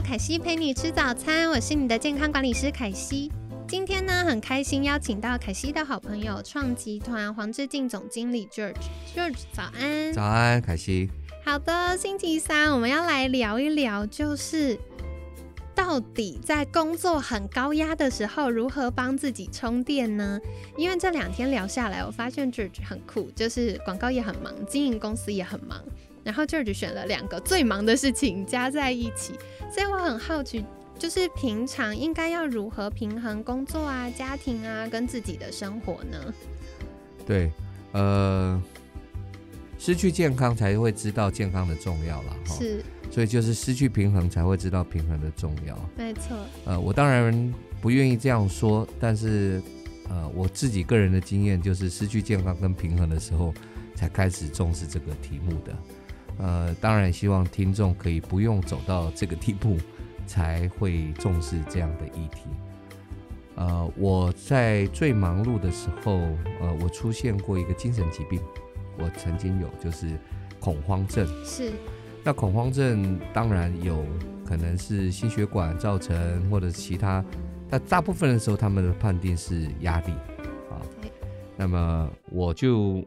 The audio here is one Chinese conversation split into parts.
凯西陪你吃早餐，我是你的健康管理师凯西。今天呢，很开心邀请到凯西的好朋友创集团黄志进总经理 George。George，早安。早安，凯西。好的，星期三我们要来聊一聊，就是到底在工作很高压的时候，如何帮自己充电呢？因为这两天聊下来，我发现 George 很酷，就是广告也很忙，经营公司也很忙，然后 George 选了两个最忙的事情加在一起，所以我很好奇。就是平常应该要如何平衡工作啊、家庭啊跟自己的生活呢？对，呃，失去健康才会知道健康的重要了哈。是，所以就是失去平衡才会知道平衡的重要。没错。呃，我当然不愿意这样说，但是呃，我自己个人的经验就是失去健康跟平衡的时候，才开始重视这个题目的。呃，当然希望听众可以不用走到这个地步。才会重视这样的议题。呃，我在最忙碌的时候，呃，我出现过一个精神疾病，我曾经有就是恐慌症。是。那恐慌症当然有可能是心血管造成，或者其他。那大部分的时候，他们的判定是压力啊。那么我就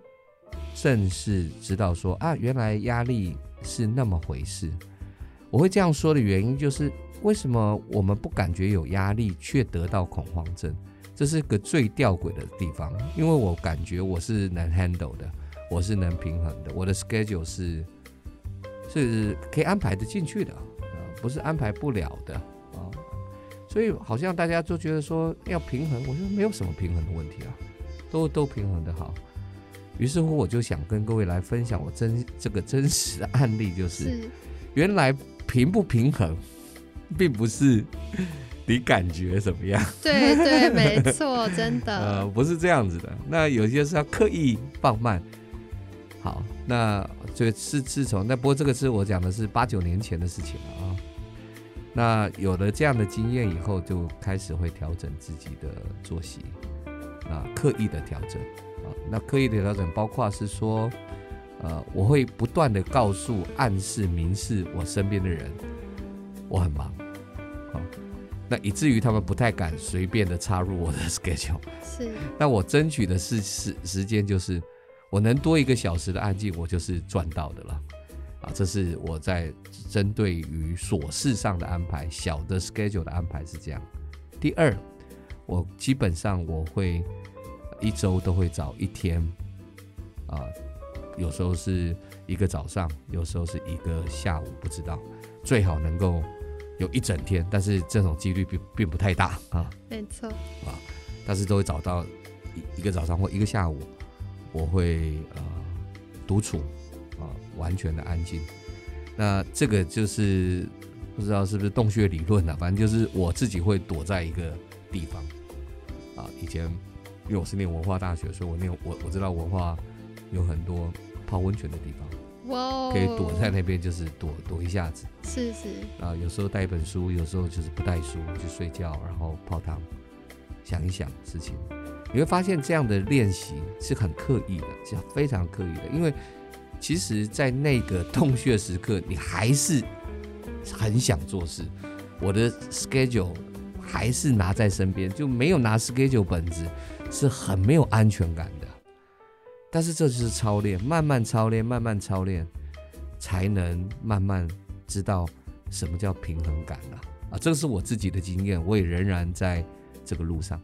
正式知道说啊，原来压力是那么回事。我会这样说的原因就是。为什么我们不感觉有压力，却得到恐慌症？这是个最吊诡的地方。因为我感觉我是能 handle 的，我是能平衡的，我的 schedule 是是可以安排的进去的，不是安排不了的啊。所以好像大家都觉得说要平衡，我觉得没有什么平衡的问题啊，都都平衡的好。于是乎，我就想跟各位来分享我真这个真实的案例，就是原来平不平衡。并不是你感觉怎么样？对对，没错，真的。呃，不是这样子的。那有些是要刻意放慢。好，那这个是自从那不过这个是我讲的是八九年前的事情了啊。那有了这样的经验以后，就开始会调整自己的作息啊，刻意的调整啊。那刻意的调整包括是说，呃，我会不断的告诉、暗示、明示我身边的人。我很忙，好，那以至于他们不太敢随便的插入我的 schedule。是，那我争取的是时时间，就是我能多一个小时的安静，我就是赚到的了。啊，这是我在针对于琐事上的安排，小的 schedule 的安排是这样。第二，我基本上我会一周都会找一天，啊，有时候是一个早上，有时候是一个下午，不知道，最好能够。有一整天，但是这种几率并并不太大啊。没错啊，但是都会找到一一个早上或一个下午，我会呃独处啊，完全的安静。那这个就是不知道是不是洞穴理论啊，反正就是我自己会躲在一个地方啊。以前因为我是念文化大学，所以我念我我知道文化有很多泡温泉的地方。可以躲在那边，就是躲躲一下子。是是。啊，有时候带一本书，有时候就是不带书就睡觉，然后泡汤，想一想事情。你会发现这样的练习是很刻意的，是非常刻意的。因为其实，在那个 洞穴时刻，你还是很想做事。我的 schedule 还是拿在身边，就没有拿 schedule 本子，是很没有安全感的。但是这就是操练，慢慢操练，慢慢操练，才能慢慢知道什么叫平衡感了啊！这个是我自己的经验，我也仍然在这个路上。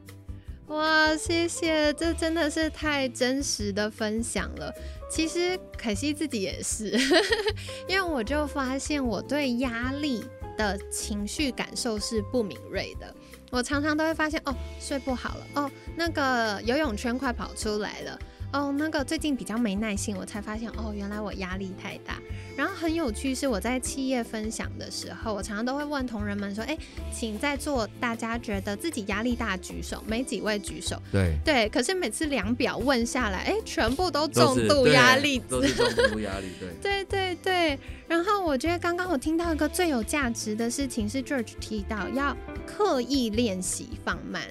哇，谢谢，这真的是太真实的分享了。其实可惜自己也是，因为我就发现我对压力的情绪感受是不敏锐的。我常常都会发现，哦，睡不好了，哦，那个游泳圈快跑出来了。哦，那个最近比较没耐性，我才发现哦，原来我压力太大。然后很有趣是我在企业分享的时候，我常常都会问同仁们说，哎，请在座大家觉得自己压力大举手，没几位举手。对对，可是每次量表问下来，哎，全部都重度压力，都是重度压力，对 对对对。然后我觉得刚刚我听到一个最有价值的事情是 George 提到要刻意练习放慢。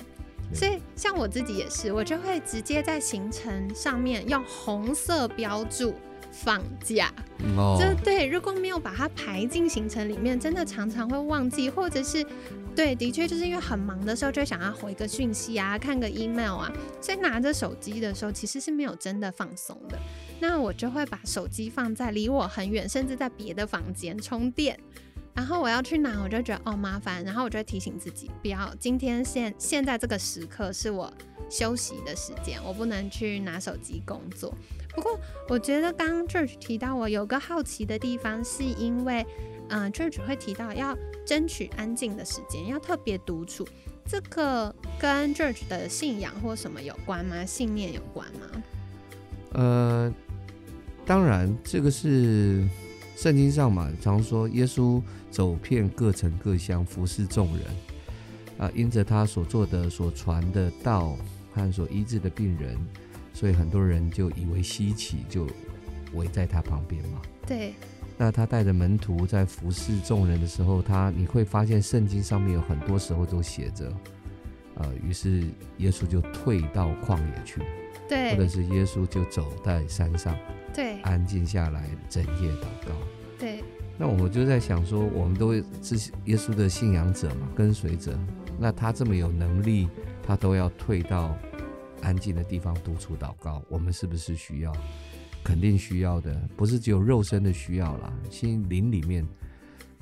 所以，像我自己也是，我就会直接在行程上面用红色标注放假。哦，这对，如果没有把它排进行程里面，真的常常会忘记，或者是对，的确就是因为很忙的时候，就想要回个讯息啊，看个 email 啊，所以拿着手机的时候，其实是没有真的放松的。那我就会把手机放在离我很远，甚至在别的房间充电。然后我要去哪，我就觉得哦麻烦，然后我就会提醒自己，不要今天现现在这个时刻是我休息的时间，我不能去拿手机工作。不过我觉得刚刚 George 提到我有个好奇的地方，是因为嗯 George 会提到要争取安静的时间，要特别独处，这个跟 George 的信仰或什么有关吗？信念有关吗？呃，当然这个是。圣经上嘛，常说耶稣走遍各城各乡，服侍众人。啊，因着他所做的、所传的道和所医治的病人，所以很多人就以为稀奇，就围在他旁边嘛。对。那他带着门徒在服侍众人的时候，他你会发现圣经上面有很多时候都写着，呃，于是耶稣就退到旷野去，对，或者是耶稣就走在山上。对，安静下来，整夜祷告。对，那我就在想说，我们都是耶稣的信仰者嘛，跟随者。那他这么有能力，他都要退到安静的地方独处祷告。我们是不是需要？肯定需要的，不是只有肉身的需要啦，心灵里面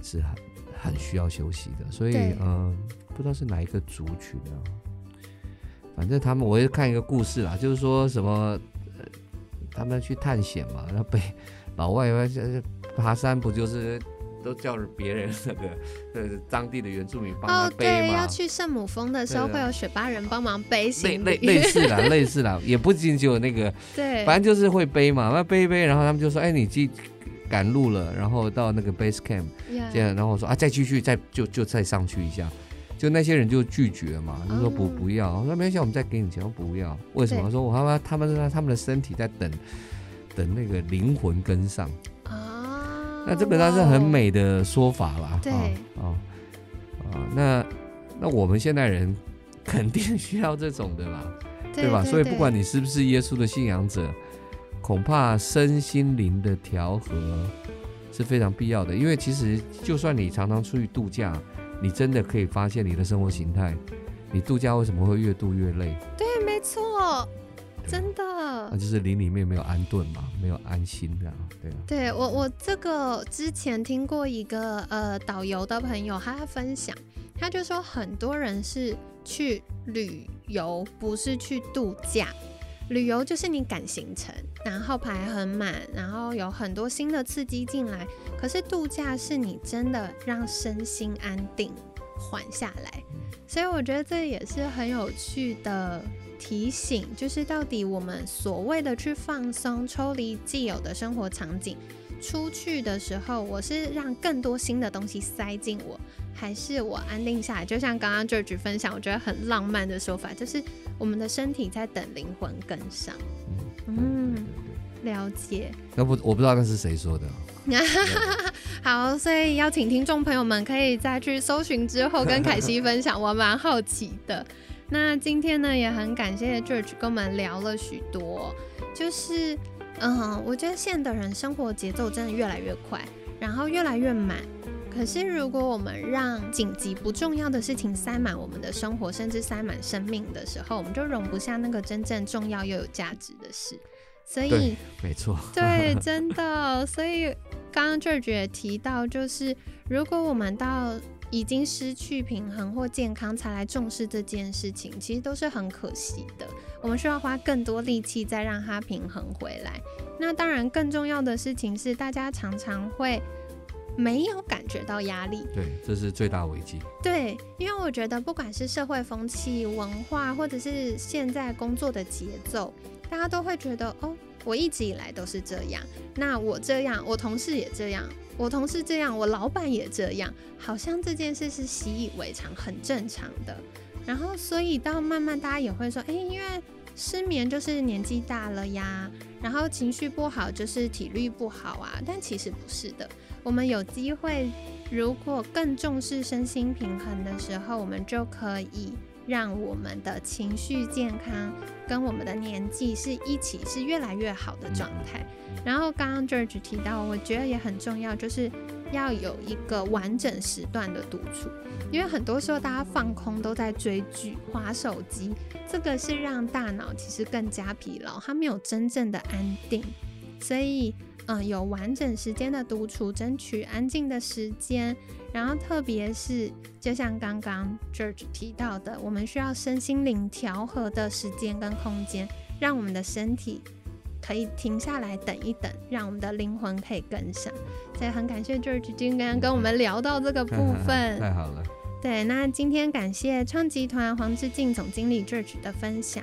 是很很需要休息的。所以，嗯，不知道是哪一个族群啊？反正他们，我也看一个故事啦，就是说什么。他们去探险嘛，然后背老外外爬山不就是都叫别人那个呃 当地的原住民帮他背吗？要去圣母峰的时候会有雪巴人帮忙背行李，类类似啦，类似啦，也不仅只有那个，对，反正就是会背嘛，那背一背，然后他们就说，哎，你继赶路了，然后到那个 base camp，这样，然后我说啊，再继续，再就就再上去一下。就那些人就拒绝嘛，就说不不要。我说没关系，我们再给你钱。我不要，为什么？说我他妈他们他们的身体在等等那个灵魂跟上啊。那这本上是很美的说法啦。对啊啊，那那我们现代人肯定需要这种的啦，对吧？所以不管你是不是耶稣的信仰者，恐怕身心灵的调和是非常必要的。因为其实就算你常常出去度假。你真的可以发现你的生活形态，你度假为什么会越度越累？对，没错，真的，那就是林里面没有安顿嘛，没有安心这样，对啊。对我，我这个之前听过一个呃导游的朋友，他分享，他就说很多人是去旅游，不是去度假。旅游就是你赶行程，然后排很满，然后有很多新的刺激进来。可是度假是你真的让身心安定、缓下来。所以我觉得这也是很有趣的提醒，就是到底我们所谓的去放松、抽离既有的生活场景，出去的时候，我是让更多新的东西塞进我。还是我安定下来，就像刚刚 George 分享，我觉得很浪漫的说法，就是我们的身体在等灵魂跟上。嗯，了解。那不，我不知道那是谁说的。好，所以邀请听众朋友们可以再去搜寻之后跟凯西分享，我蛮好奇的。那今天呢，也很感谢 George 跟我们聊了许多，就是嗯，我觉得现代人生活节奏真的越来越快，然后越来越满。可是，如果我们让紧急不重要的事情塞满我们的生活，甚至塞满生命的时候，我们就容不下那个真正重要又有价值的事。所以，没错，对，真的。所以，刚刚 George 也提到，就是如果我们到已经失去平衡或健康才来重视这件事情，其实都是很可惜的。我们需要花更多力气再让它平衡回来。那当然，更重要的事情是，大家常常会。没有感觉到压力。对，这是最大危机。对，因为我觉得不管是社会风气、文化，或者是现在工作的节奏，大家都会觉得哦，我一直以来都是这样，那我这样，我同事也这样，我同事这样，我老板也这样，好像这件事是习以为常，很正常的。然后，所以到慢慢大家也会说，哎，因为失眠就是年纪大了呀，然后情绪不好就是体力不好啊，但其实不是的。我们有机会，如果更重视身心平衡的时候，我们就可以让我们的情绪健康跟我们的年纪是一起是越来越好的状态。然后刚刚 George 提到，我觉得也很重要，就是要有一个完整时段的独处。因为很多时候大家放空都在追剧、划手机，这个是让大脑其实更加疲劳，它没有真正的安定。所以，嗯，有完整时间的独处，争取安静的时间。然后，特别是就像刚刚 George 提到的，我们需要身心灵调和的时间跟空间，让我们的身体可以停下来等一等，让我们的灵魂可以跟上。所以，很感谢 George 今天跟我们聊到这个部分，太好了。对，那今天感谢创集团黄志敬总经理 George 的分享。